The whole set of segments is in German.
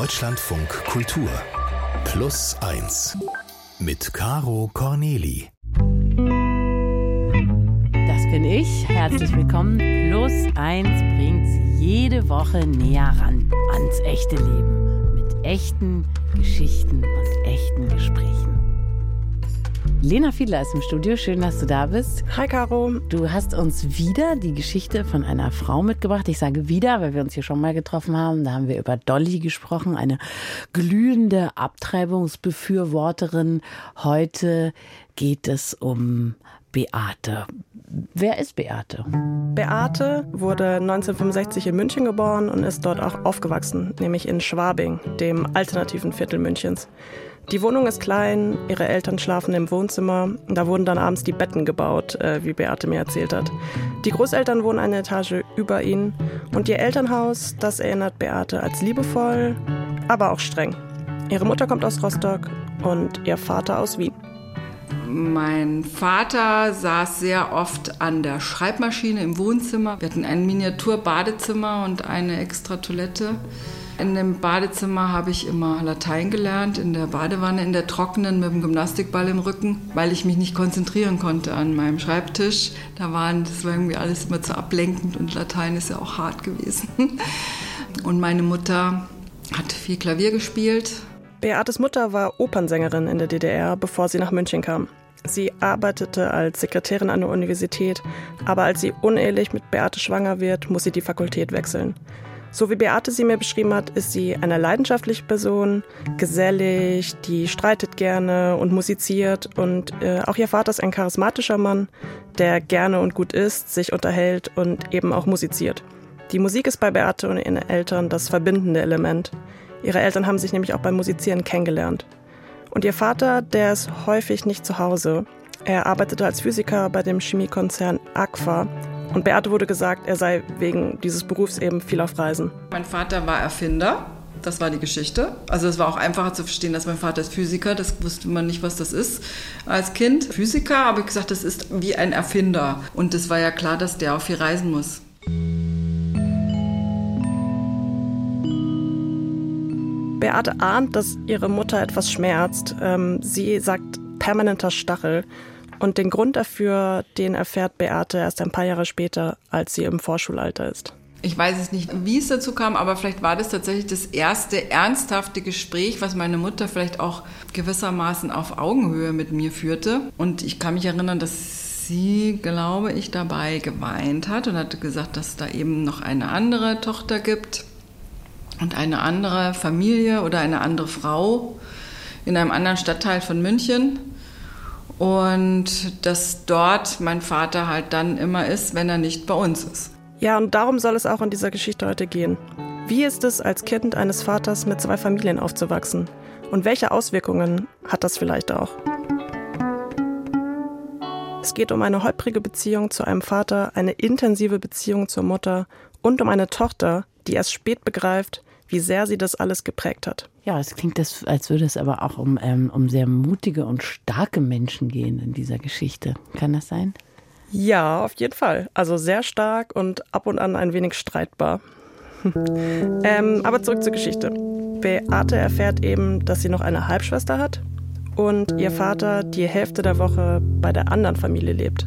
Deutschlandfunk Kultur Plus 1 mit Caro Corneli. Das bin ich. Herzlich willkommen. Plus 1 bringt Sie jede Woche näher ran ans echte Leben mit echten Geschichten und echten Gesprächen. Lena Fiedler ist im Studio. Schön, dass du da bist. Hi, Caro. Du hast uns wieder die Geschichte von einer Frau mitgebracht. Ich sage wieder, weil wir uns hier schon mal getroffen haben. Da haben wir über Dolly gesprochen, eine glühende Abtreibungsbefürworterin. Heute geht es um Beate. Wer ist Beate? Beate wurde 1965 in München geboren und ist dort auch aufgewachsen, nämlich in Schwabing, dem alternativen Viertel Münchens. Die Wohnung ist klein, ihre Eltern schlafen im Wohnzimmer. Da wurden dann abends die Betten gebaut, äh, wie Beate mir erzählt hat. Die Großeltern wohnen eine Etage über ihnen. Und ihr Elternhaus, das erinnert Beate als liebevoll, aber auch streng. Ihre Mutter kommt aus Rostock und ihr Vater aus Wien. Mein Vater saß sehr oft an der Schreibmaschine im Wohnzimmer. Wir hatten ein Miniatur-Badezimmer und eine extra Toilette. In dem Badezimmer habe ich immer Latein gelernt, in der Badewanne, in der trockenen mit dem Gymnastikball im Rücken, weil ich mich nicht konzentrieren konnte an meinem Schreibtisch. Da waren, das war irgendwie alles immer zu ablenkend und Latein ist ja auch hart gewesen. Und meine Mutter hat viel Klavier gespielt. Beates Mutter war Opernsängerin in der DDR, bevor sie nach München kam. Sie arbeitete als Sekretärin an der Universität, aber als sie unehelich mit Beate schwanger wird, muss sie die Fakultät wechseln. So wie Beate sie mir beschrieben hat, ist sie eine leidenschaftliche Person, gesellig, die streitet gerne und musiziert. Und äh, auch ihr Vater ist ein charismatischer Mann, der gerne und gut isst, sich unterhält und eben auch musiziert. Die Musik ist bei Beate und ihren Eltern das verbindende Element. Ihre Eltern haben sich nämlich auch beim Musizieren kennengelernt. Und ihr Vater, der ist häufig nicht zu Hause. Er arbeitete als Physiker bei dem Chemiekonzern Aqua und Beate wurde gesagt, er sei wegen dieses Berufs eben viel auf Reisen. Mein Vater war Erfinder. Das war die Geschichte. Also es war auch einfacher zu verstehen, dass mein Vater ist Physiker. Das wusste man nicht, was das ist als Kind. Physiker, habe ich gesagt, das ist wie ein Erfinder. Und es war ja klar, dass der auch viel reisen muss. Beate ahnt, dass ihre Mutter etwas schmerzt. Ähm, sie sagt permanenter Stachel. Und den Grund dafür, den erfährt Beate erst ein paar Jahre später, als sie im Vorschulalter ist. Ich weiß es nicht, wie es dazu kam, aber vielleicht war das tatsächlich das erste ernsthafte Gespräch, was meine Mutter vielleicht auch gewissermaßen auf Augenhöhe mit mir führte. Und ich kann mich erinnern, dass sie, glaube ich, dabei geweint hat und hatte gesagt, dass es da eben noch eine andere Tochter gibt und eine andere Familie oder eine andere Frau in einem anderen Stadtteil von München. Und dass dort mein Vater halt dann immer ist, wenn er nicht bei uns ist. Ja, und darum soll es auch in dieser Geschichte heute gehen. Wie ist es, als Kind eines Vaters mit zwei Familien aufzuwachsen? Und welche Auswirkungen hat das vielleicht auch? Es geht um eine holprige Beziehung zu einem Vater, eine intensive Beziehung zur Mutter und um eine Tochter, die erst spät begreift, wie sehr sie das alles geprägt hat. Ja, es klingt, das, als würde es aber auch um, ähm, um sehr mutige und starke Menschen gehen in dieser Geschichte. Kann das sein? Ja, auf jeden Fall. Also sehr stark und ab und an ein wenig streitbar. ähm, aber zurück zur Geschichte. Beate erfährt eben, dass sie noch eine Halbschwester hat und ihr Vater die Hälfte der Woche bei der anderen Familie lebt.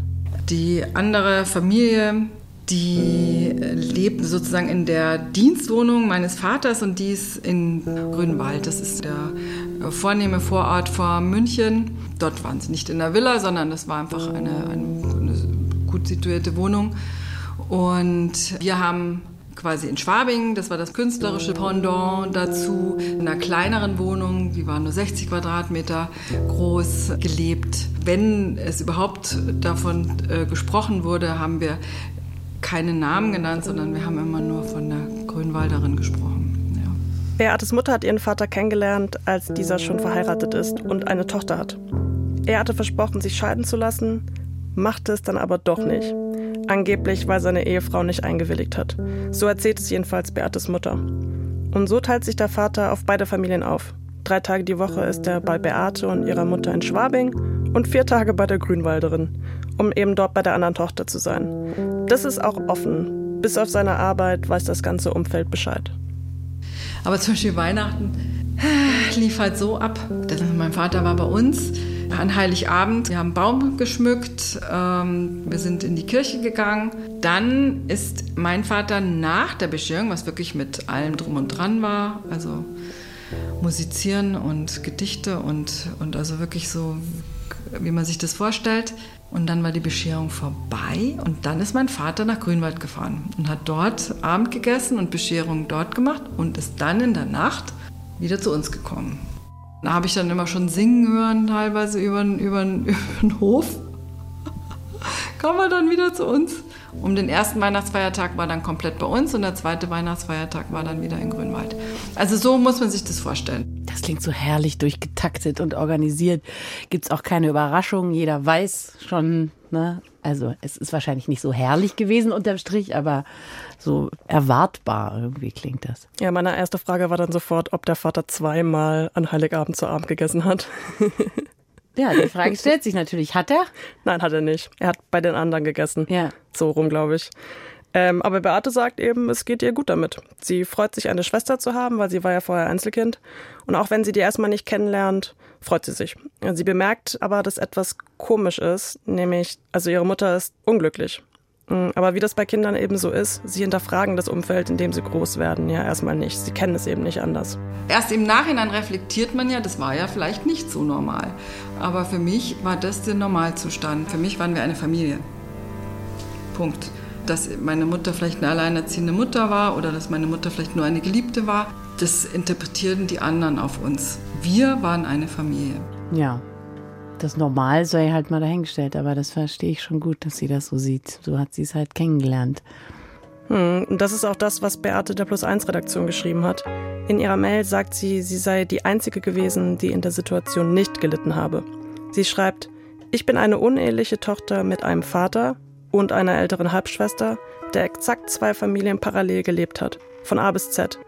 Die andere Familie die lebt sozusagen in der Dienstwohnung meines Vaters und die ist in Grünwald. Das ist der vornehme Vorort vor München. Dort waren sie nicht in der Villa, sondern das war einfach eine, eine, eine gut situierte Wohnung. Und wir haben quasi in Schwabing, das war das künstlerische Pendant dazu, in einer kleineren Wohnung, die war nur 60 Quadratmeter groß, gelebt. Wenn es überhaupt davon äh, gesprochen wurde, haben wir keine Namen genannt, sondern wir haben immer nur von der Grünwalderin gesprochen. Ja. Beates Mutter hat ihren Vater kennengelernt, als dieser schon verheiratet ist und eine Tochter hat. Er hatte versprochen, sich scheiden zu lassen, machte es dann aber doch nicht. Angeblich, weil seine Ehefrau nicht eingewilligt hat. So erzählt es jedenfalls Beates Mutter. Und so teilt sich der Vater auf beide Familien auf. Drei Tage die Woche ist er bei Beate und ihrer Mutter in Schwabing und vier Tage bei der Grünwalderin, um eben dort bei der anderen Tochter zu sein. Das ist auch offen. Bis auf seine Arbeit weiß das ganze Umfeld Bescheid. Aber zum Beispiel Weihnachten lief halt so ab. Mein Vater war bei uns an Heiligabend. Wir haben Baum geschmückt, ähm, wir sind in die Kirche gegangen. Dann ist mein Vater nach der Bescherung, was wirklich mit allem drum und dran war, also musizieren und Gedichte und, und also wirklich so, wie man sich das vorstellt. Und dann war die Bescherung vorbei und dann ist mein Vater nach Grünwald gefahren und hat dort Abend gegessen und Bescherung dort gemacht und ist dann in der Nacht wieder zu uns gekommen. Da habe ich dann immer schon singen hören, teilweise über, über, den Hof. Kam er dann wieder zu uns. Um den ersten Weihnachtsfeiertag war dann komplett bei uns und der zweite Weihnachtsfeiertag war dann wieder in Grünwald. Also so muss man sich das vorstellen. Das klingt so herrlich durchgetaktet und organisiert. Gibt es auch keine Überraschungen. Jeder weiß schon, ne? Also es ist wahrscheinlich nicht so herrlich gewesen unterm Strich, aber so erwartbar irgendwie klingt das. Ja, meine erste Frage war dann sofort, ob der Vater zweimal an Heiligabend zu Abend gegessen hat. ja, die Frage stellt sich natürlich, hat er? Nein, hat er nicht. Er hat bei den anderen gegessen. Ja. So rum, glaube ich. Ähm, aber Beate sagt eben, es geht ihr gut damit. Sie freut sich, eine Schwester zu haben, weil sie war ja vorher Einzelkind. Und auch wenn sie die erstmal nicht kennenlernt, freut sie sich. Sie bemerkt aber, dass etwas komisch ist, nämlich, also ihre Mutter ist unglücklich. Mm, aber wie das bei Kindern eben so ist, sie hinterfragen das Umfeld, in dem sie groß werden, ja erstmal nicht. Sie kennen es eben nicht anders. Erst im Nachhinein reflektiert man ja, das war ja vielleicht nicht so normal. Aber für mich war das der Normalzustand. Für mich waren wir eine Familie. Punkt. Dass meine Mutter vielleicht eine alleinerziehende Mutter war oder dass meine Mutter vielleicht nur eine Geliebte war, das interpretierten die anderen auf uns. Wir waren eine Familie. Ja, das Normal sei halt mal dahingestellt, aber das verstehe ich schon gut, dass sie das so sieht. So hat sie es halt kennengelernt. Hm, das ist auch das, was Beate der Plus 1 Redaktion geschrieben hat. In ihrer Mail sagt sie, sie sei die einzige gewesen, die in der Situation nicht gelitten habe. Sie schreibt, ich bin eine uneheliche Tochter mit einem Vater und einer älteren Halbschwester, der exakt zwei Familien parallel gelebt hat, von A bis Z.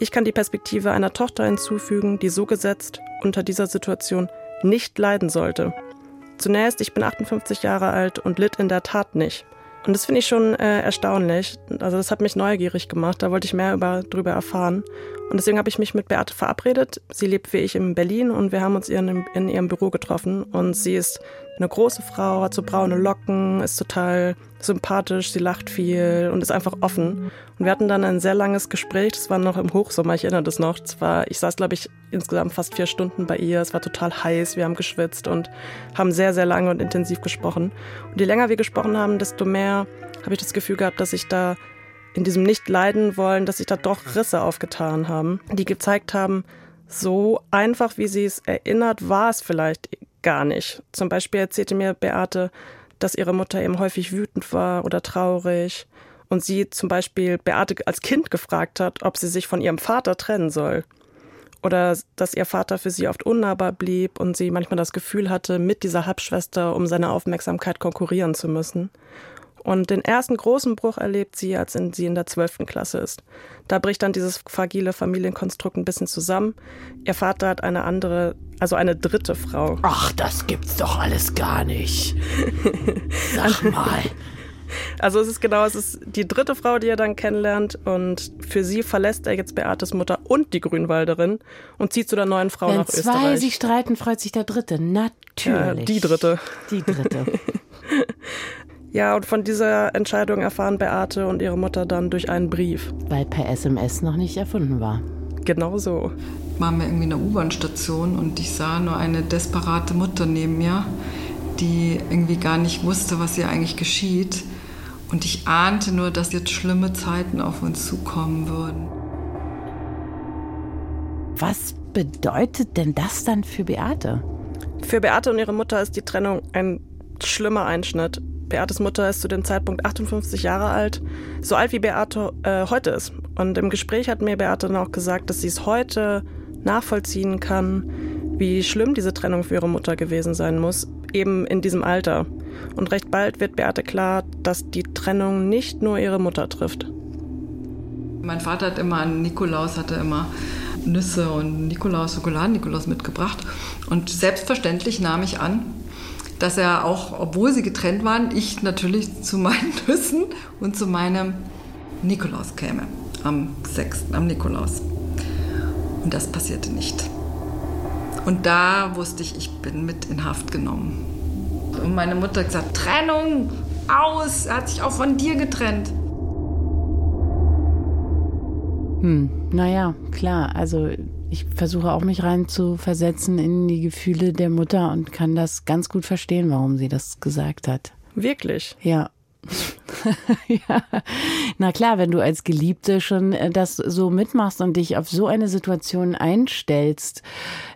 Ich kann die Perspektive einer Tochter hinzufügen, die so gesetzt unter dieser Situation nicht leiden sollte. Zunächst, ich bin 58 Jahre alt und litt in der Tat nicht. Und das finde ich schon äh, erstaunlich. Also das hat mich neugierig gemacht. Da wollte ich mehr über, darüber erfahren. Und deswegen habe ich mich mit Beate verabredet. Sie lebt wie ich in Berlin und wir haben uns in, in ihrem Büro getroffen. Und sie ist eine große Frau, hat so braune Locken, ist total sympathisch, sie lacht viel und ist einfach offen. Und wir hatten dann ein sehr langes Gespräch, das war noch im Hochsommer, ich erinnere das noch. Das war, ich saß, glaube ich, insgesamt fast vier Stunden bei ihr. Es war total heiß, wir haben geschwitzt und haben sehr, sehr lange und intensiv gesprochen. Und je länger wir gesprochen haben, desto mehr habe ich das Gefühl gehabt, dass ich da in diesem nicht leiden wollen, dass sich da doch Risse aufgetan haben, die gezeigt haben, so einfach wie sie es erinnert, war es vielleicht gar nicht. Zum Beispiel erzählte mir Beate, dass ihre Mutter eben häufig wütend war oder traurig und sie zum Beispiel Beate als Kind gefragt hat, ob sie sich von ihrem Vater trennen soll. Oder dass ihr Vater für sie oft unnahbar blieb und sie manchmal das Gefühl hatte, mit dieser Halbschwester um seine Aufmerksamkeit konkurrieren zu müssen. Und den ersten großen Bruch erlebt sie, als in, sie in der zwölften Klasse ist. Da bricht dann dieses fragile Familienkonstrukt ein bisschen zusammen. Ihr Vater hat eine andere, also eine dritte Frau. Ach, das gibt's doch alles gar nicht. Sag mal. Also es ist genau, es ist die dritte Frau, die er dann kennenlernt und für sie verlässt er jetzt Beates Mutter und die Grünwalderin und zieht zu der neuen Frau Wenn nach zwei Österreich. Wenn sich streiten, freut sich der Dritte. Natürlich. Ja, die Dritte. Die Dritte. Ja, und von dieser Entscheidung erfahren Beate und ihre Mutter dann durch einen Brief. Weil per SMS noch nicht erfunden war. Genau so. Waren wir irgendwie in der U-Bahn-Station und ich sah nur eine desperate Mutter neben mir, die irgendwie gar nicht wusste, was ihr eigentlich geschieht. Und ich ahnte nur, dass jetzt schlimme Zeiten auf uns zukommen würden. Was bedeutet denn das dann für Beate? Für Beate und ihre Mutter ist die Trennung ein schlimmer Einschnitt. Beates Mutter ist zu dem Zeitpunkt 58 Jahre alt, so alt wie Beate äh, heute ist. Und im Gespräch hat mir Beate dann auch gesagt, dass sie es heute nachvollziehen kann, wie schlimm diese Trennung für ihre Mutter gewesen sein muss, eben in diesem Alter. Und recht bald wird Beate klar, dass die Trennung nicht nur ihre Mutter trifft. Mein Vater hat immer an Nikolaus hatte immer Nüsse und Nikolaus, Schokoladen-Nikolaus mitgebracht. Und selbstverständlich nahm ich an, dass er auch, obwohl sie getrennt waren, ich natürlich zu meinen Nüssen und zu meinem Nikolaus käme am 6., am Nikolaus. Und das passierte nicht. Und da wusste ich, ich bin mit in Haft genommen. Und meine Mutter hat gesagt, Trennung, aus, er hat sich auch von dir getrennt. Hm, naja, klar. Also ich versuche auch mich rein zu versetzen in die Gefühle der Mutter und kann das ganz gut verstehen, warum sie das gesagt hat. Wirklich? Ja. ja. Na klar, wenn du als Geliebte schon äh, das so mitmachst und dich auf so eine Situation einstellst,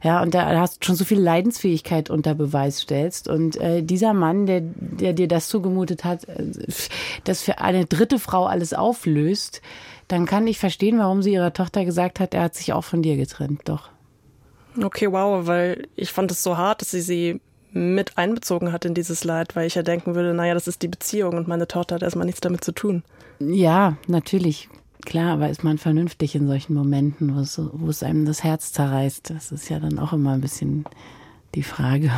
ja, und da hast schon so viel Leidensfähigkeit unter Beweis stellst und äh, dieser Mann, der, der dir das zugemutet hat, äh, das für eine dritte Frau alles auflöst, dann kann ich verstehen, warum sie ihrer Tochter gesagt hat, er hat sich auch von dir getrennt, doch. Okay, wow, weil ich fand es so hart, dass sie sie mit einbezogen hat in dieses Leid, weil ich ja denken würde, naja, das ist die Beziehung und meine Tochter hat erstmal nichts damit zu tun. Ja, natürlich. Klar, aber ist man vernünftig in solchen Momenten, wo es, wo es einem das Herz zerreißt? Das ist ja dann auch immer ein bisschen die Frage.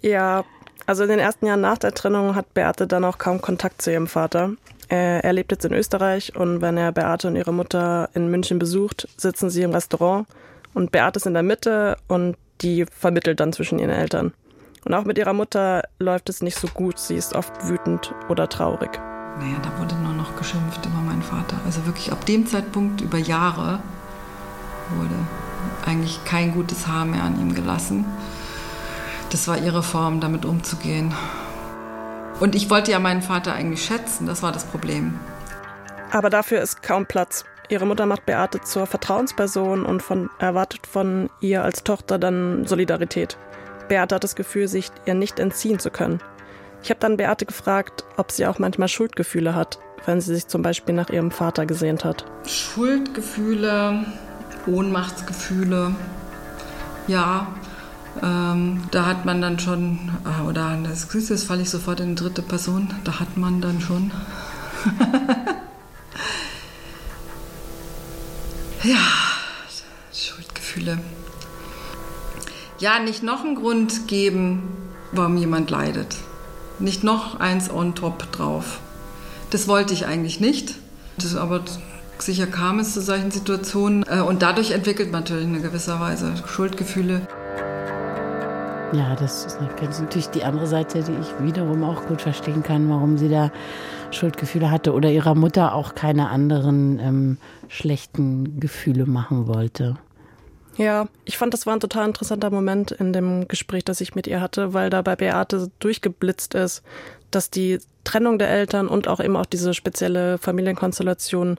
ja, also in den ersten Jahren nach der Trennung hat Beate dann auch kaum Kontakt zu ihrem Vater. Er lebt jetzt in Österreich und wenn er Beate und ihre Mutter in München besucht, sitzen sie im Restaurant und Beate ist in der Mitte und die vermittelt dann zwischen ihren Eltern. Und auch mit ihrer Mutter läuft es nicht so gut. Sie ist oft wütend oder traurig. Naja, da wurde nur noch geschimpft über meinen Vater. Also wirklich ab dem Zeitpunkt über Jahre wurde eigentlich kein gutes Haar mehr an ihm gelassen. Das war ihre Form, damit umzugehen. Und ich wollte ja meinen Vater eigentlich schätzen, das war das Problem. Aber dafür ist kaum Platz. Ihre Mutter macht Beate zur Vertrauensperson und von, erwartet von ihr als Tochter dann Solidarität. Beate hat das Gefühl, sich ihr nicht entziehen zu können. Ich habe dann Beate gefragt, ob sie auch manchmal Schuldgefühle hat, wenn sie sich zum Beispiel nach ihrem Vater gesehnt hat. Schuldgefühle, Ohnmachtsgefühle, ja, ähm, da hat man dann schon, äh, oder das jetzt falle ich sofort in die dritte Person, da hat man dann schon. ja, Schuldgefühle. Ja, nicht noch einen Grund geben, warum jemand leidet. Nicht noch eins on top drauf. Das wollte ich eigentlich nicht. Das, aber sicher kam es zu solchen Situationen. Äh, und dadurch entwickelt man natürlich in gewisser Weise Schuldgefühle. Ja, das ist natürlich die andere Seite, die ich wiederum auch gut verstehen kann, warum sie da Schuldgefühle hatte oder ihrer Mutter auch keine anderen ähm, schlechten Gefühle machen wollte. Ja, ich fand, das war ein total interessanter Moment in dem Gespräch, das ich mit ihr hatte, weil da bei Beate durchgeblitzt ist, dass die Trennung der Eltern und auch eben auch diese spezielle Familienkonstellation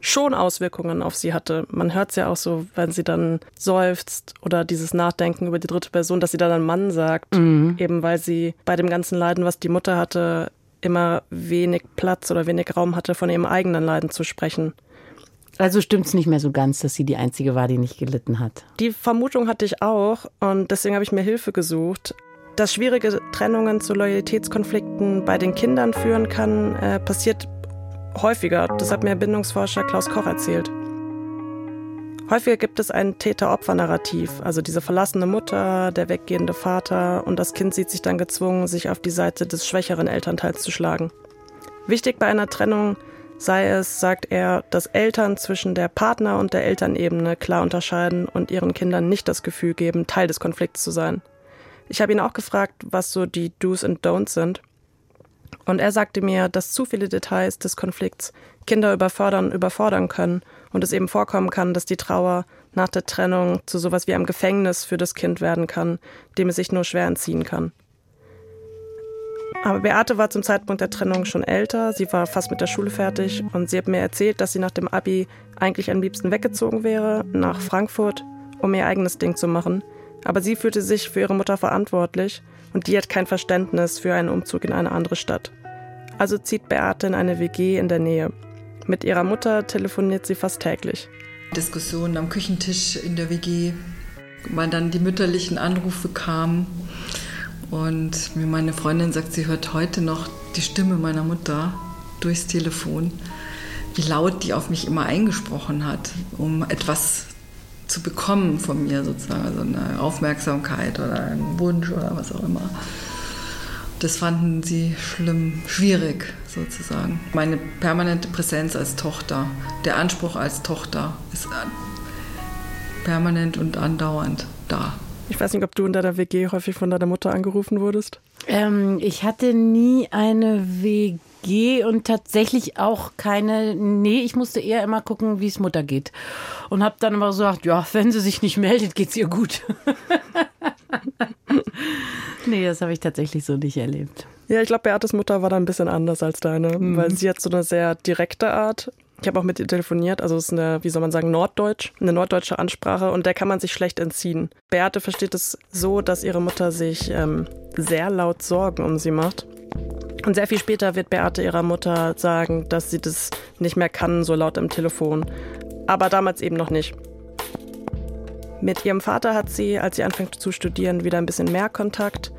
schon Auswirkungen auf sie hatte. Man hört es ja auch so, wenn sie dann seufzt oder dieses Nachdenken über die dritte Person, dass sie dann einen Mann sagt, mhm. eben weil sie bei dem ganzen Leiden, was die Mutter hatte, immer wenig Platz oder wenig Raum hatte, von ihrem eigenen Leiden zu sprechen. Also stimmt es nicht mehr so ganz, dass sie die Einzige war, die nicht gelitten hat. Die Vermutung hatte ich auch und deswegen habe ich mir Hilfe gesucht. Dass schwierige Trennungen zu Loyalitätskonflikten bei den Kindern führen kann, äh, passiert häufiger. Das hat mir Bindungsforscher Klaus Koch erzählt. Häufiger gibt es ein Täter-Opfer-Narrativ, also diese verlassene Mutter, der weggehende Vater und das Kind sieht sich dann gezwungen, sich auf die Seite des schwächeren Elternteils zu schlagen. Wichtig bei einer Trennung sei es, sagt er, dass Eltern zwischen der Partner- und der Elternebene klar unterscheiden und ihren Kindern nicht das Gefühl geben, Teil des Konflikts zu sein. Ich habe ihn auch gefragt, was so die Do's und Don'ts sind. Und er sagte mir, dass zu viele Details des Konflikts Kinder überfordern, überfordern können und es eben vorkommen kann, dass die Trauer nach der Trennung zu sowas wie einem Gefängnis für das Kind werden kann, dem es sich nur schwer entziehen kann. Aber Beate war zum Zeitpunkt der Trennung schon älter, sie war fast mit der Schule fertig und sie hat mir erzählt, dass sie nach dem Abi eigentlich am liebsten weggezogen wäre, nach Frankfurt, um ihr eigenes Ding zu machen. Aber sie fühlte sich für ihre Mutter verantwortlich und die hat kein Verständnis für einen Umzug in eine andere Stadt. Also zieht Beate in eine WG in der Nähe. Mit ihrer Mutter telefoniert sie fast täglich. Diskussionen am Küchentisch in der WG, weil dann die mütterlichen Anrufe kamen und mir meine Freundin sagt, sie hört heute noch die Stimme meiner Mutter durchs Telefon, wie laut die auf mich immer eingesprochen hat, um etwas zu bekommen von mir sozusagen, also eine Aufmerksamkeit oder einen Wunsch oder was auch immer. Das fanden sie schlimm, schwierig sozusagen. Meine permanente Präsenz als Tochter, der Anspruch als Tochter ist permanent und andauernd da. Ich weiß nicht, ob du in deiner WG häufig von deiner Mutter angerufen wurdest. Ähm, ich hatte nie eine WG und tatsächlich auch keine. Nee, ich musste eher immer gucken, wie es Mutter geht. Und habe dann immer gesagt, ja, wenn sie sich nicht meldet, geht's ihr gut. nee, das habe ich tatsächlich so nicht erlebt. Ja, ich glaube, Beates Mutter war da ein bisschen anders als deine, mhm. weil sie hat so eine sehr direkte Art. Ich habe auch mit ihr telefoniert, also es ist eine, wie soll man sagen, Norddeutsch, eine norddeutsche Ansprache und der kann man sich schlecht entziehen. Beate versteht es so, dass ihre Mutter sich ähm, sehr laut Sorgen um sie macht. Und sehr viel später wird Beate ihrer Mutter sagen, dass sie das nicht mehr kann, so laut im Telefon. Aber damals eben noch nicht. Mit ihrem Vater hat sie, als sie anfängt zu studieren, wieder ein bisschen mehr Kontakt.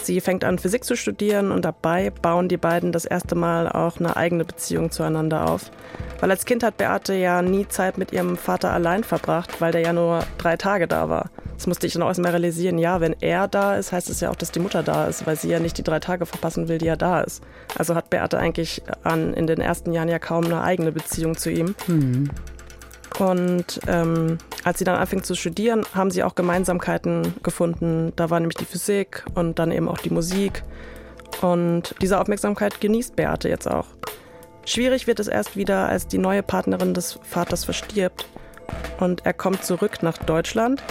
Sie fängt an, Physik zu studieren und dabei bauen die beiden das erste Mal auch eine eigene Beziehung zueinander auf. Weil als Kind hat Beate ja nie Zeit mit ihrem Vater allein verbracht, weil der ja nur drei Tage da war. Das musste ich dann auch erstmal realisieren. Ja, wenn er da ist, heißt es ja auch, dass die Mutter da ist, weil sie ja nicht die drei Tage verpassen will, die er da ist. Also hat Beate eigentlich an, in den ersten Jahren ja kaum eine eigene Beziehung zu ihm. Mhm. Und ähm, als sie dann anfing zu studieren, haben sie auch Gemeinsamkeiten gefunden. Da war nämlich die Physik und dann eben auch die Musik. Und diese Aufmerksamkeit genießt Beate jetzt auch. Schwierig wird es erst wieder, als die neue Partnerin des Vaters verstirbt und er kommt zurück nach Deutschland,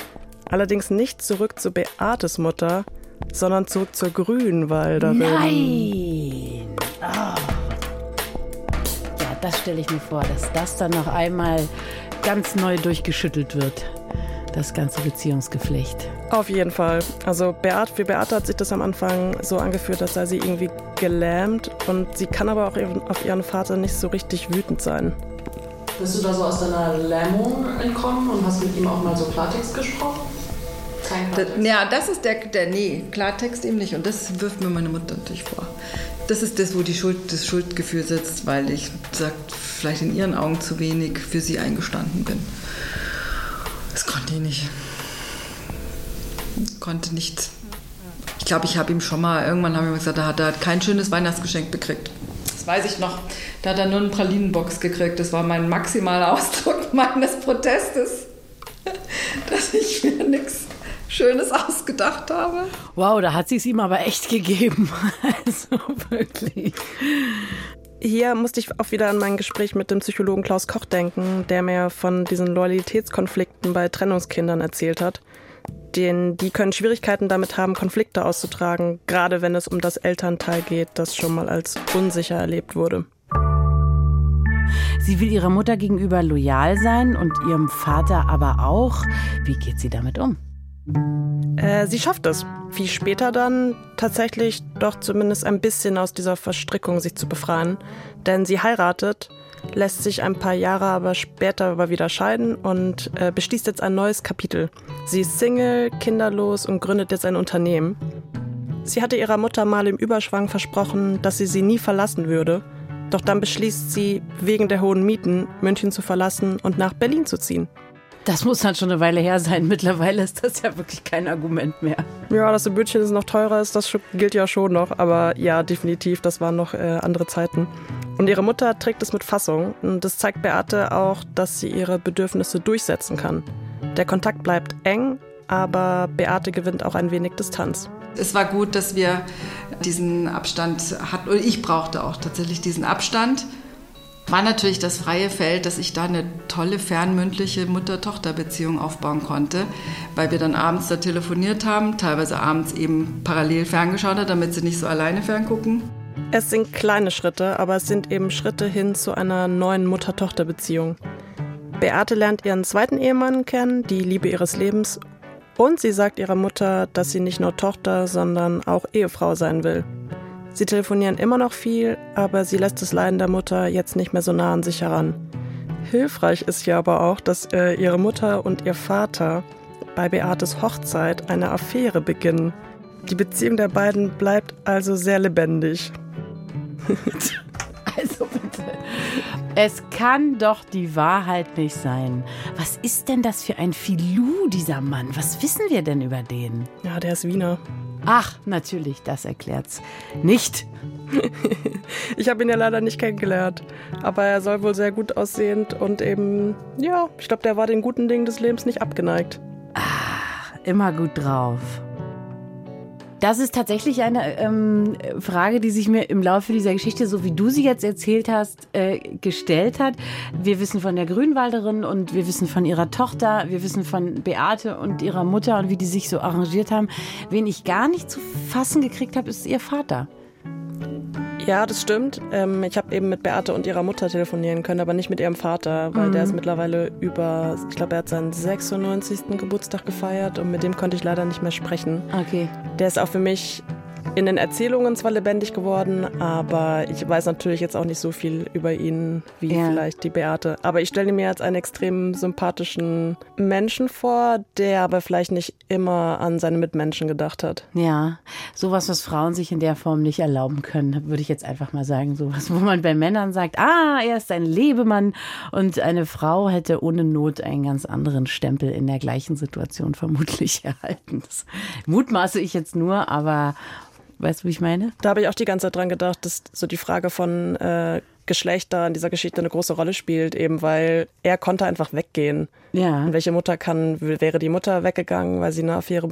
allerdings nicht zurück zu Beates Mutter, sondern zurück zur Grünwalderin. Nein! Oh. Ja, das stelle ich mir vor, dass das dann noch einmal ganz neu durchgeschüttelt wird das ganze Beziehungsgeflecht. Auf jeden Fall. Also Beat, für Beate hat sich das am Anfang so angefühlt, als sei sie irgendwie gelähmt und sie kann aber auch auf ihren Vater nicht so richtig wütend sein. Bist du da so aus deiner Lähmung entkommen und hast mit ihm auch mal so Klartext gesprochen? Das, ja, das ist der, der, nee, Klartext eben nicht. Und das wirft mir meine Mutter natürlich vor. Das ist das, wo die Schuld, das Schuldgefühl sitzt, weil ich, sagt, vielleicht in ihren Augen zu wenig für sie eingestanden bin. Das konnte ich nicht. Konnte nicht. Ich glaube, ich habe ihm schon mal, irgendwann habe ich gesagt, er hat, er hat kein schönes Weihnachtsgeschenk gekriegt. Das weiß ich noch. Da hat er nur eine Pralinenbox gekriegt. Das war mein maximaler Ausdruck meines Protestes, dass ich mir nichts Schönes ausgedacht habe. Wow, da hat sie es ihm aber echt gegeben. Also wirklich. Hier musste ich auch wieder an mein Gespräch mit dem Psychologen Klaus Koch denken, der mir von diesen Loyalitätskonflikten bei Trennungskindern erzählt hat. Den, die können Schwierigkeiten damit haben, Konflikte auszutragen, gerade wenn es um das Elternteil geht, das schon mal als unsicher erlebt wurde. Sie will ihrer Mutter gegenüber loyal sein und ihrem Vater aber auch. Wie geht sie damit um? Äh, sie schafft es, wie später dann tatsächlich doch zumindest ein bisschen aus dieser Verstrickung sich zu befreien. Denn sie heiratet, lässt sich ein paar Jahre aber später aber wieder scheiden und äh, beschließt jetzt ein neues Kapitel. Sie ist Single, kinderlos und gründet jetzt ein Unternehmen. Sie hatte ihrer Mutter mal im Überschwang versprochen, dass sie sie nie verlassen würde. Doch dann beschließt sie, wegen der hohen Mieten München zu verlassen und nach Berlin zu ziehen. Das muss dann schon eine Weile her sein. Mittlerweile ist das ja wirklich kein Argument mehr. Ja, dass ein Bütchen noch teurer ist, das gilt ja schon noch. Aber ja, definitiv, das waren noch äh, andere Zeiten. Und ihre Mutter trägt es mit Fassung. Und das zeigt Beate auch, dass sie ihre Bedürfnisse durchsetzen kann. Der Kontakt bleibt eng, aber Beate gewinnt auch ein wenig Distanz. Es war gut, dass wir diesen Abstand hatten. Und ich brauchte auch tatsächlich diesen Abstand war natürlich das freie Feld, dass ich da eine tolle fernmündliche Mutter-Tochter-Beziehung aufbauen konnte, weil wir dann abends da telefoniert haben, teilweise abends eben parallel ferngeschaut hat, damit sie nicht so alleine ferngucken. Es sind kleine Schritte, aber es sind eben Schritte hin zu einer neuen Mutter-Tochter-Beziehung. Beate lernt ihren zweiten Ehemann kennen, die Liebe ihres Lebens, und sie sagt ihrer Mutter, dass sie nicht nur Tochter, sondern auch Ehefrau sein will. Sie telefonieren immer noch viel, aber sie lässt das Leiden der Mutter jetzt nicht mehr so nah an sich heran. Hilfreich ist ja aber auch, dass äh, ihre Mutter und ihr Vater bei Beates Hochzeit eine Affäre beginnen. Die Beziehung der beiden bleibt also sehr lebendig. also bitte. Es kann doch die Wahrheit nicht sein. Was ist denn das für ein Filou, dieser Mann? Was wissen wir denn über den? Ja, der ist Wiener. Ach, natürlich, das erklärt's. Nicht. ich habe ihn ja leider nicht kennengelernt. Aber er soll wohl sehr gut aussehend und eben, ja, ich glaube, der war den guten Dingen des Lebens nicht abgeneigt. Ach, immer gut drauf. Das ist tatsächlich eine ähm, Frage, die sich mir im Laufe dieser Geschichte, so wie du sie jetzt erzählt hast, äh, gestellt hat. Wir wissen von der Grünwalderin und wir wissen von ihrer Tochter, wir wissen von Beate und ihrer Mutter und wie die sich so arrangiert haben. Wen ich gar nicht zu fassen gekriegt habe, ist ihr Vater. Ja, das stimmt. Ähm, ich habe eben mit Beate und ihrer Mutter telefonieren können, aber nicht mit ihrem Vater, weil mhm. der ist mittlerweile über, ich glaube, er hat seinen 96. Geburtstag gefeiert und mit dem konnte ich leider nicht mehr sprechen. Okay. Der ist auch für mich in den Erzählungen zwar lebendig geworden, aber ich weiß natürlich jetzt auch nicht so viel über ihn wie ja. vielleicht die Beate. Aber ich stelle mir jetzt einen extrem sympathischen Menschen vor, der aber vielleicht nicht immer an seine Mitmenschen gedacht hat. Ja, sowas, was Frauen sich in der Form nicht erlauben können, würde ich jetzt einfach mal sagen. Sowas, wo man bei Männern sagt, ah, er ist ein Lebemann und eine Frau hätte ohne Not einen ganz anderen Stempel in der gleichen Situation vermutlich erhalten. Das mutmaße ich jetzt nur, aber Weißt du, wie ich meine? Da habe ich auch die ganze Zeit dran gedacht, dass so die Frage von äh, Geschlechter in dieser Geschichte eine große Rolle spielt, eben weil er konnte einfach weggehen. Ja. Und welche Mutter kann, wäre die Mutter weggegangen, weil sie eine Affäre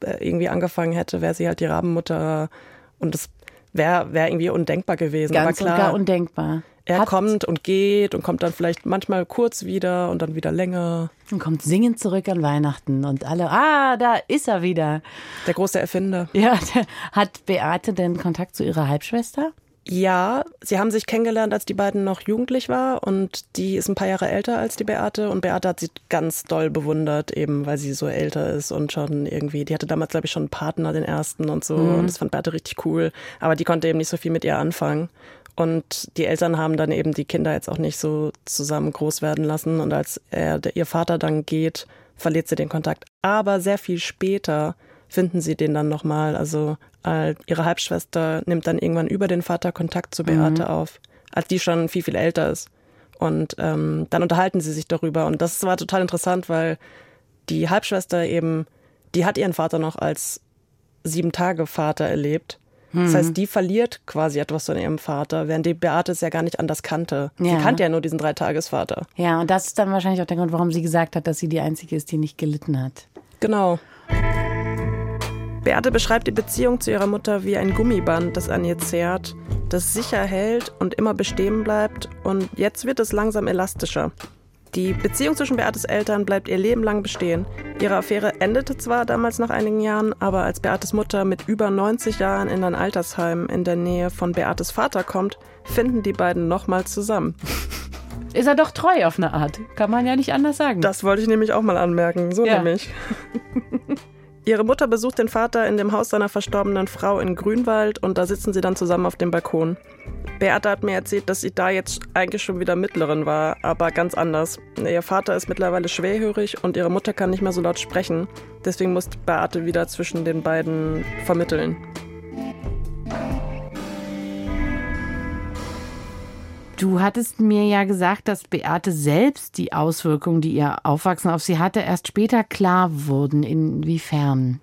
äh, irgendwie angefangen hätte, wäre sie halt die Rabenmutter. Und das wäre wär irgendwie undenkbar gewesen. Ganz Aber klar, und gar undenkbar. Er Hat kommt und geht und kommt dann vielleicht manchmal kurz wieder und dann wieder länger. Und kommt singend zurück an Weihnachten und alle, ah, da ist er wieder. Der große Erfinder. Ja, hat Beate denn Kontakt zu ihrer Halbschwester? Ja, sie haben sich kennengelernt, als die beiden noch jugendlich war und die ist ein paar Jahre älter als die Beate und Beate hat sie ganz doll bewundert, eben weil sie so älter ist und schon irgendwie, die hatte damals glaube ich schon einen Partner, den ersten und so mhm. und das fand Beate richtig cool, aber die konnte eben nicht so viel mit ihr anfangen und die Eltern haben dann eben die Kinder jetzt auch nicht so zusammen groß werden lassen. Und als er, der, ihr Vater dann geht, verliert sie den Kontakt. Aber sehr viel später finden sie den dann nochmal. Also äh, ihre Halbschwester nimmt dann irgendwann über den Vater Kontakt zu Beate mhm. auf, als die schon viel, viel älter ist. Und ähm, dann unterhalten sie sich darüber. Und das war total interessant, weil die Halbschwester eben, die hat ihren Vater noch als sieben Tage Vater erlebt. Das heißt, hm. die verliert quasi etwas von ihrem Vater, während die Beate es ja gar nicht anders kannte. Ja. Sie kannte ja nur diesen Dreitagesvater. Ja, und das ist dann wahrscheinlich auch der Grund, warum sie gesagt hat, dass sie die Einzige ist, die nicht gelitten hat. Genau. Beate beschreibt die Beziehung zu ihrer Mutter wie ein Gummiband, das an ihr zehrt, das sicher hält und immer bestehen bleibt. Und jetzt wird es langsam elastischer. Die Beziehung zwischen Beates Eltern bleibt ihr Leben lang bestehen. Ihre Affäre endete zwar damals nach einigen Jahren, aber als Beates Mutter mit über 90 Jahren in ein Altersheim in der Nähe von Beates Vater kommt, finden die beiden nochmal zusammen. Ist er doch treu auf eine Art. Kann man ja nicht anders sagen. Das wollte ich nämlich auch mal anmerken. So ja. nämlich. Ihre Mutter besucht den Vater in dem Haus seiner verstorbenen Frau in Grünwald und da sitzen sie dann zusammen auf dem Balkon. Beate hat mir erzählt, dass sie da jetzt eigentlich schon wieder Mittlerin war, aber ganz anders. Ihr Vater ist mittlerweile schwerhörig und ihre Mutter kann nicht mehr so laut sprechen. Deswegen muss Beate wieder zwischen den beiden vermitteln. Du hattest mir ja gesagt, dass Beate selbst die Auswirkungen, die ihr Aufwachsen auf sie hatte, erst später klar wurden. Inwiefern?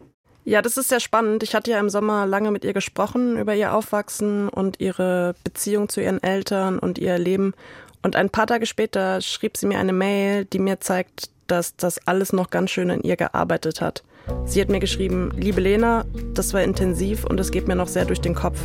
Ja, das ist sehr spannend. Ich hatte ja im Sommer lange mit ihr gesprochen über ihr Aufwachsen und ihre Beziehung zu ihren Eltern und ihr Leben. Und ein paar Tage später schrieb sie mir eine Mail, die mir zeigt, dass das alles noch ganz schön in ihr gearbeitet hat. Sie hat mir geschrieben, liebe Lena, das war intensiv und es geht mir noch sehr durch den Kopf.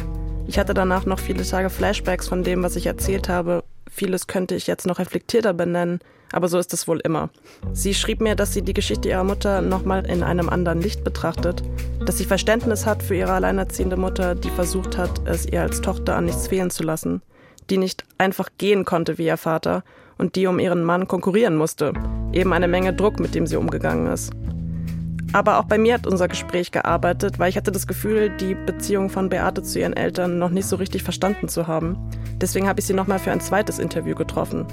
Ich hatte danach noch viele Tage Flashbacks von dem, was ich erzählt habe. Vieles könnte ich jetzt noch reflektierter benennen, aber so ist es wohl immer. Sie schrieb mir, dass sie die Geschichte ihrer Mutter nochmal in einem anderen Licht betrachtet, dass sie Verständnis hat für ihre alleinerziehende Mutter, die versucht hat, es ihr als Tochter an nichts fehlen zu lassen, die nicht einfach gehen konnte wie ihr Vater und die um ihren Mann konkurrieren musste, eben eine Menge Druck, mit dem sie umgegangen ist. Aber auch bei mir hat unser Gespräch gearbeitet, weil ich hatte das Gefühl, die Beziehung von Beate zu ihren Eltern noch nicht so richtig verstanden zu haben. Deswegen habe ich sie nochmal für ein zweites Interview getroffen.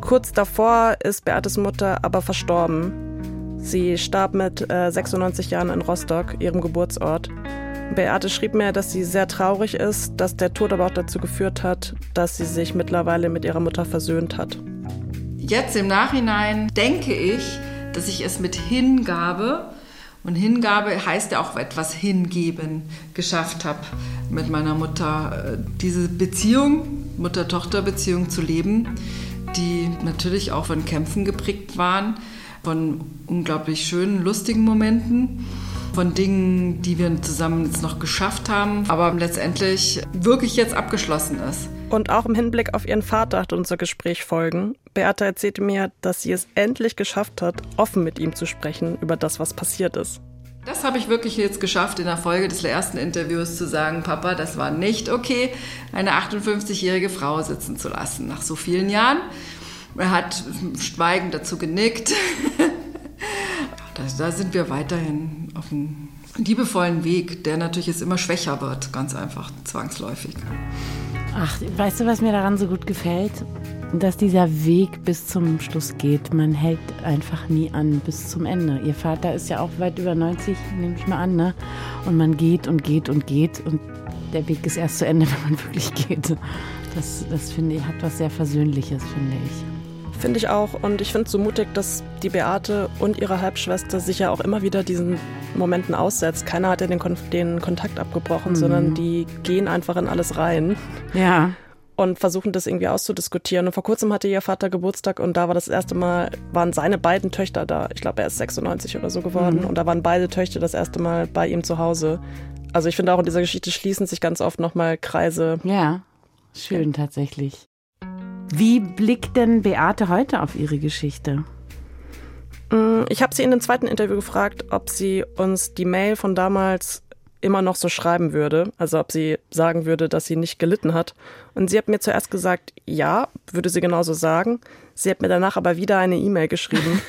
Kurz davor ist Beates Mutter aber verstorben. Sie starb mit äh, 96 Jahren in Rostock, ihrem Geburtsort. Beate schrieb mir, dass sie sehr traurig ist, dass der Tod aber auch dazu geführt hat, dass sie sich mittlerweile mit ihrer Mutter versöhnt hat. Jetzt im Nachhinein denke ich, dass ich es mit Hingabe Und Hingabe heißt ja auch etwas hingeben, geschafft habe mit meiner Mutter. Äh, diese Beziehung, Mutter-Tochter-Beziehung zu leben, die natürlich auch von Kämpfen geprägt waren, von unglaublich schönen, lustigen Momenten, von Dingen, die wir zusammen jetzt noch geschafft haben, aber letztendlich wirklich jetzt abgeschlossen ist. Und auch im Hinblick auf ihren Vater hat unser Gespräch Folgen. Beate erzählte mir, dass sie es endlich geschafft hat, offen mit ihm zu sprechen über das, was passiert ist. Das habe ich wirklich jetzt geschafft, in der Folge des ersten Interviews zu sagen, Papa, das war nicht okay, eine 58-jährige Frau sitzen zu lassen nach so vielen Jahren. Er hat schweigend dazu genickt. da, da sind wir weiterhin auf einem liebevollen Weg, der natürlich jetzt immer schwächer wird, ganz einfach, zwangsläufig. Ach, weißt du, was mir daran so gut gefällt? Dass dieser Weg bis zum Schluss geht. Man hält einfach nie an bis zum Ende. Ihr Vater ist ja auch weit über 90, nehme ich mal an, ne? Und man geht und geht und geht und der Weg ist erst zu Ende, wenn man wirklich geht. Das, das finde ich, hat was sehr Versöhnliches, finde ich. Finde ich auch. Und ich finde es so mutig, dass die Beate und ihre Halbschwester sich ja auch immer wieder diesen Momenten aussetzt. Keiner hat ja den, Kon den Kontakt abgebrochen, mhm. sondern die gehen einfach in alles rein. Ja. Und versuchen das irgendwie auszudiskutieren. Und vor kurzem hatte ihr Vater Geburtstag und da war das erste Mal, waren seine beiden Töchter da. Ich glaube, er ist 96 oder so geworden. Mhm. Und da waren beide Töchter das erste Mal bei ihm zu Hause. Also ich finde auch in dieser Geschichte schließen sich ganz oft nochmal Kreise. Ja, schön tatsächlich. Wie blickt denn Beate heute auf ihre Geschichte? Mm, ich habe sie in dem zweiten Interview gefragt, ob sie uns die Mail von damals immer noch so schreiben würde, also ob sie sagen würde, dass sie nicht gelitten hat. Und sie hat mir zuerst gesagt, ja, würde sie genauso sagen. Sie hat mir danach aber wieder eine E-Mail geschrieben.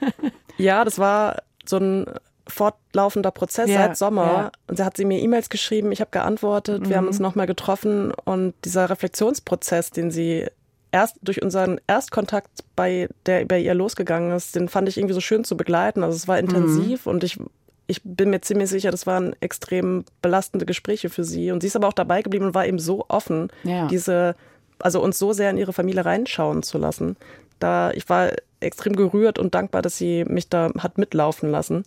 ja, das war so ein fortlaufender Prozess ja, seit Sommer. Ja. Und sie hat sie mir E-Mails geschrieben, ich habe geantwortet, mhm. wir haben uns mhm. nochmal getroffen und dieser Reflexionsprozess, den sie erst durch unseren Erstkontakt bei der bei ihr losgegangen ist, den fand ich irgendwie so schön zu begleiten. Also es war intensiv mhm. und ich ich bin mir ziemlich sicher, das waren extrem belastende Gespräche für sie. Und sie ist aber auch dabei geblieben und war eben so offen, ja. diese, also uns so sehr in ihre Familie reinschauen zu lassen. Da ich war extrem gerührt und dankbar, dass sie mich da hat mitlaufen lassen.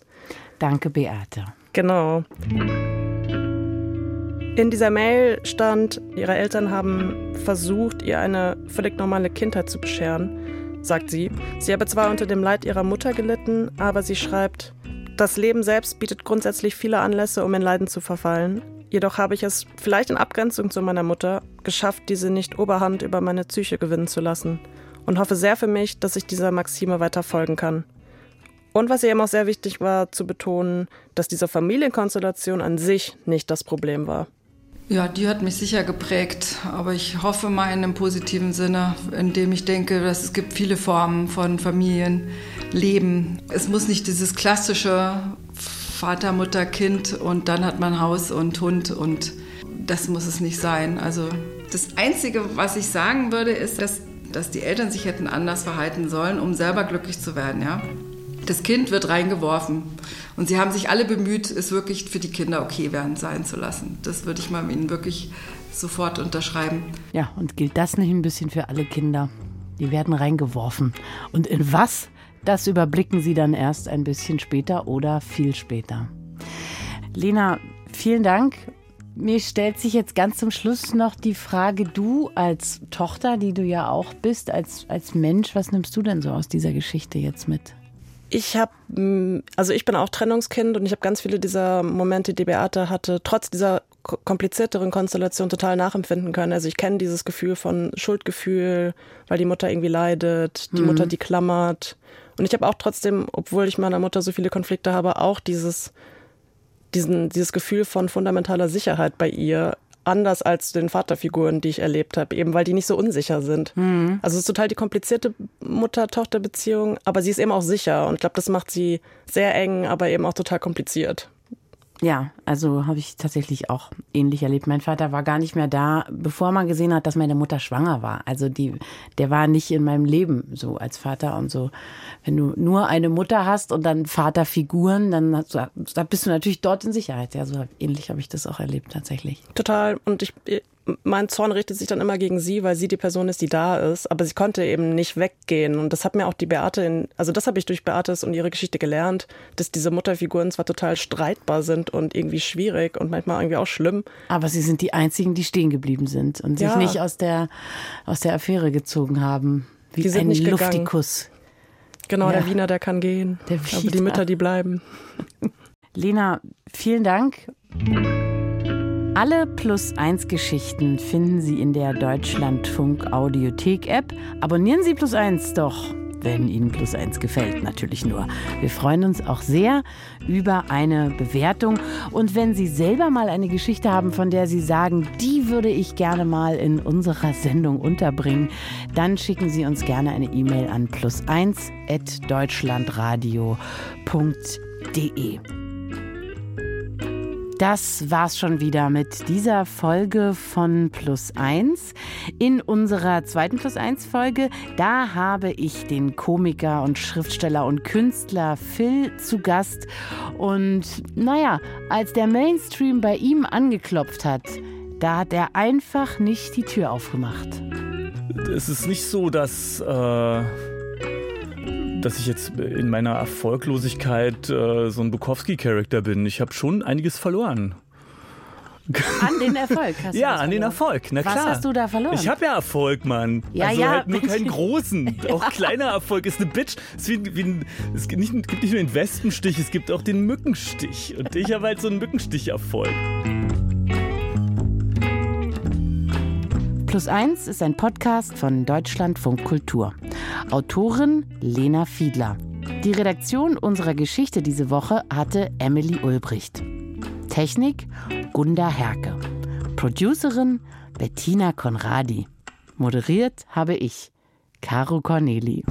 Danke, Beate. Genau. In dieser Mail stand, ihre Eltern haben versucht, ihr eine völlig normale Kindheit zu bescheren, sagt sie. Sie habe zwar unter dem Leid ihrer Mutter gelitten, aber sie schreibt, das Leben selbst bietet grundsätzlich viele Anlässe, um in Leiden zu verfallen. Jedoch habe ich es, vielleicht in Abgrenzung zu meiner Mutter, geschafft, diese nicht Oberhand über meine Psyche gewinnen zu lassen und hoffe sehr für mich, dass ich dieser Maxime weiter folgen kann. Und was ihr eben auch sehr wichtig war, zu betonen, dass diese Familienkonstellation an sich nicht das Problem war. Ja, die hat mich sicher geprägt, aber ich hoffe mal in einem positiven Sinne, indem ich denke, dass es gibt viele Formen von Familienleben. Es muss nicht dieses klassische Vater, Mutter, Kind und dann hat man Haus und Hund und das muss es nicht sein. Also das Einzige, was ich sagen würde, ist, dass, dass die Eltern sich hätten anders verhalten sollen, um selber glücklich zu werden. Ja? Das Kind wird reingeworfen und sie haben sich alle bemüht, es wirklich für die Kinder okay werden sein zu lassen. Das würde ich mal Ihnen wirklich sofort unterschreiben. Ja, und gilt das nicht ein bisschen für alle Kinder? Die werden reingeworfen. Und in was? Das überblicken Sie dann erst ein bisschen später oder viel später. Lena, vielen Dank. Mir stellt sich jetzt ganz zum Schluss noch die Frage, du als Tochter, die du ja auch bist, als, als Mensch, was nimmst du denn so aus dieser Geschichte jetzt mit? Ich habe, mm, also ich bin auch Trennungskind und ich habe ganz viele dieser Momente, die Beate hatte, trotz dieser komplizierteren Konstellation total nachempfinden können. Also ich kenne dieses Gefühl von Schuldgefühl, weil die Mutter irgendwie leidet, die mhm. Mutter, die klammert. Und ich habe auch trotzdem, obwohl ich meiner Mutter so viele Konflikte habe, auch dieses, diesen, dieses Gefühl von fundamentaler Sicherheit bei ihr anders als den Vaterfiguren, die ich erlebt habe, eben weil die nicht so unsicher sind. Mhm. Also es ist total die komplizierte Mutter-Tochter-Beziehung, aber sie ist eben auch sicher und ich glaube, das macht sie sehr eng, aber eben auch total kompliziert. Ja, also habe ich tatsächlich auch ähnlich erlebt. Mein Vater war gar nicht mehr da, bevor man gesehen hat, dass meine Mutter schwanger war. Also die, der war nicht in meinem Leben so als Vater und so. Wenn du nur eine Mutter hast und dann Vaterfiguren, dann da bist du natürlich dort in Sicherheit. Ja, so ähnlich habe ich das auch erlebt tatsächlich. Total. Und ich mein Zorn richtet sich dann immer gegen sie, weil sie die Person ist, die da ist. Aber sie konnte eben nicht weggehen. Und das hat mir auch die Beate, in, also das habe ich durch Beates und ihre Geschichte gelernt, dass diese Mutterfiguren zwar total streitbar sind und irgendwie schwierig und manchmal irgendwie auch schlimm. Aber sie sind die einzigen, die stehen geblieben sind und sich Ja. nicht aus der, aus der Affäre gezogen haben. Wie Die sind ein nicht gegangen. Luftikus. Genau, Ja. der Wiener, der kann gehen. Der Aber die. Mütter, die bleiben. Lena, vielen Dank. Alle Plus 1 Geschichten finden Sie in der Deutschlandfunk Audiothek App. Abonnieren Sie Plus 1 doch, wenn Ihnen Plus 1 gefällt, natürlich nur. Wir freuen uns auch sehr über eine Bewertung. Und wenn Sie selber mal eine Geschichte haben, von der Sie sagen, die würde ich gerne mal in unserer Sendung unterbringen, dann schicken Sie uns gerne eine E-Mail an plus1.deutschlandradio.de. Das war's schon wieder mit dieser Folge von Plus 1. In unserer zweiten Plus 1 Folge, da habe ich den Komiker und Schriftsteller und Künstler Phil zu Gast. Und naja, als der Mainstream bei ihm angeklopft hat, da hat er einfach nicht die Tür aufgemacht. Es ist nicht so, dass, äh, dass ich jetzt in meiner Erfolglosigkeit äh, so ein Bukowski-Charakter bin. Ich habe schon einiges verloren. An den Erfolg hast du Ja, an den. Erfolg, na Was klar. hast du da verloren? Ich habe ja Erfolg, Mann. Ja, also ja. halt nur keinen großen. Auch kleiner Erfolg ist eine Bitch. Es, wie, wie ein, es gibt, nicht, gibt nicht nur den Wespenstich, es gibt auch den Mückenstich. Und ich habe halt so einen Mückenstich-Erfolg. Plus 1 ist ein Podcast von Deutschlandfunk Kultur. Autorin Lena Fiedler. Die Redaktion unserer Geschichte diese Woche hatte Emily Ulbricht. Technik Gunda Herke. Producerin Bettina Conradi. Moderiert habe ich, Caro Corneli.